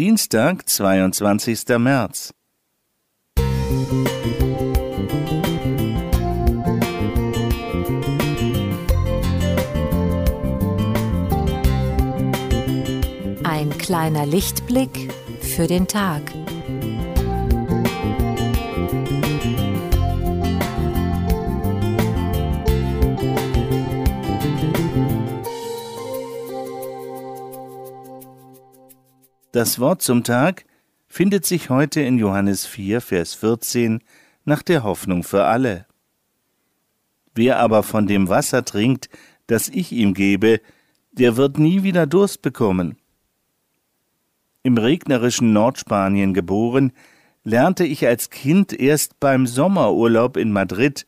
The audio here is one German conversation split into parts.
Dienstag, 22. März. Ein kleiner Lichtblick für den Tag. Das Wort zum Tag findet sich heute in Johannes 4, Vers 14 nach der Hoffnung für alle. Wer aber von dem Wasser trinkt, das ich ihm gebe, der wird nie wieder Durst bekommen. Im regnerischen Nordspanien geboren, lernte ich als Kind erst beim Sommerurlaub in Madrid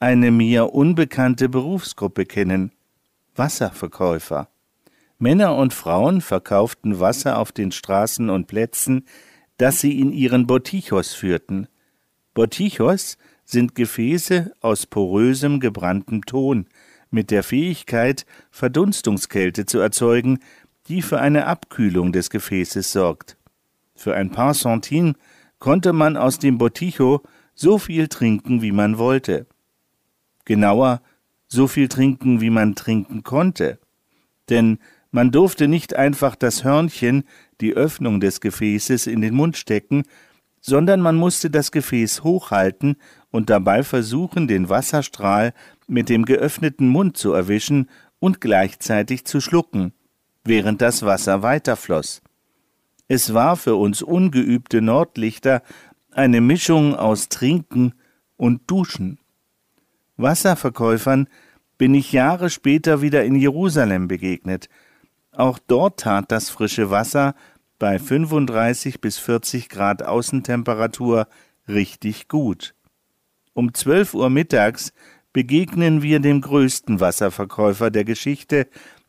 eine mir unbekannte Berufsgruppe kennen Wasserverkäufer. Männer und Frauen verkauften Wasser auf den Straßen und Plätzen, das sie in ihren Botichos führten. Botichos sind Gefäße aus porösem gebranntem Ton mit der Fähigkeit, Verdunstungskälte zu erzeugen, die für eine Abkühlung des Gefäßes sorgt. Für ein paar Centime konnte man aus dem Boticho so viel trinken, wie man wollte. Genauer, so viel trinken, wie man trinken konnte. Denn man durfte nicht einfach das Hörnchen, die Öffnung des Gefäßes, in den Mund stecken, sondern man musste das Gefäß hochhalten und dabei versuchen, den Wasserstrahl mit dem geöffneten Mund zu erwischen und gleichzeitig zu schlucken, während das Wasser weiterfloss. Es war für uns ungeübte Nordlichter eine Mischung aus Trinken und Duschen. Wasserverkäufern bin ich Jahre später wieder in Jerusalem begegnet, auch dort tat das frische Wasser bei 35 bis 40 Grad Außentemperatur richtig gut. Um 12 Uhr mittags begegnen wir dem größten Wasserverkäufer der Geschichte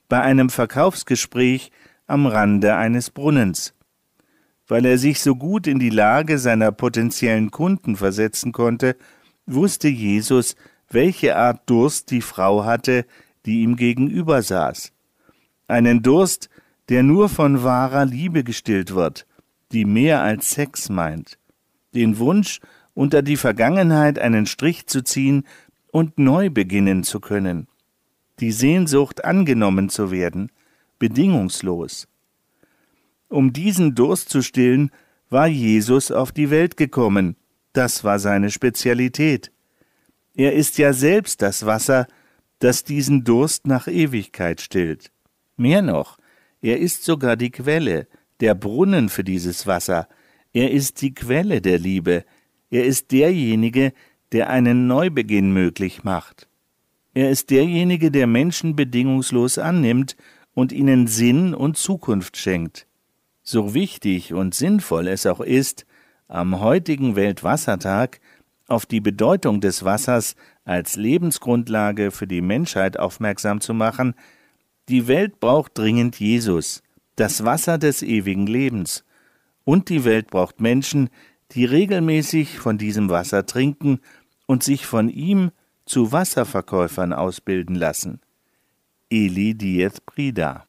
bei einem Verkaufsgespräch am Rande eines Brunnens. Weil er sich so gut in die Lage seiner potenziellen Kunden versetzen konnte, wusste Jesus, welche Art Durst die Frau hatte, die ihm gegenüber saß einen Durst, der nur von wahrer Liebe gestillt wird, die mehr als Sex meint, den Wunsch, unter die Vergangenheit einen Strich zu ziehen und neu beginnen zu können, die Sehnsucht angenommen zu werden, bedingungslos. Um diesen Durst zu stillen, war Jesus auf die Welt gekommen, das war seine Spezialität. Er ist ja selbst das Wasser, das diesen Durst nach Ewigkeit stillt. Mehr noch, er ist sogar die Quelle, der Brunnen für dieses Wasser, er ist die Quelle der Liebe, er ist derjenige, der einen Neubeginn möglich macht. Er ist derjenige, der Menschen bedingungslos annimmt und ihnen Sinn und Zukunft schenkt. So wichtig und sinnvoll es auch ist, am heutigen Weltwassertag auf die Bedeutung des Wassers als Lebensgrundlage für die Menschheit aufmerksam zu machen, die Welt braucht dringend Jesus, das Wasser des ewigen Lebens. Und die Welt braucht Menschen, die regelmäßig von diesem Wasser trinken und sich von ihm zu Wasserverkäufern ausbilden lassen. Eli Diez Prida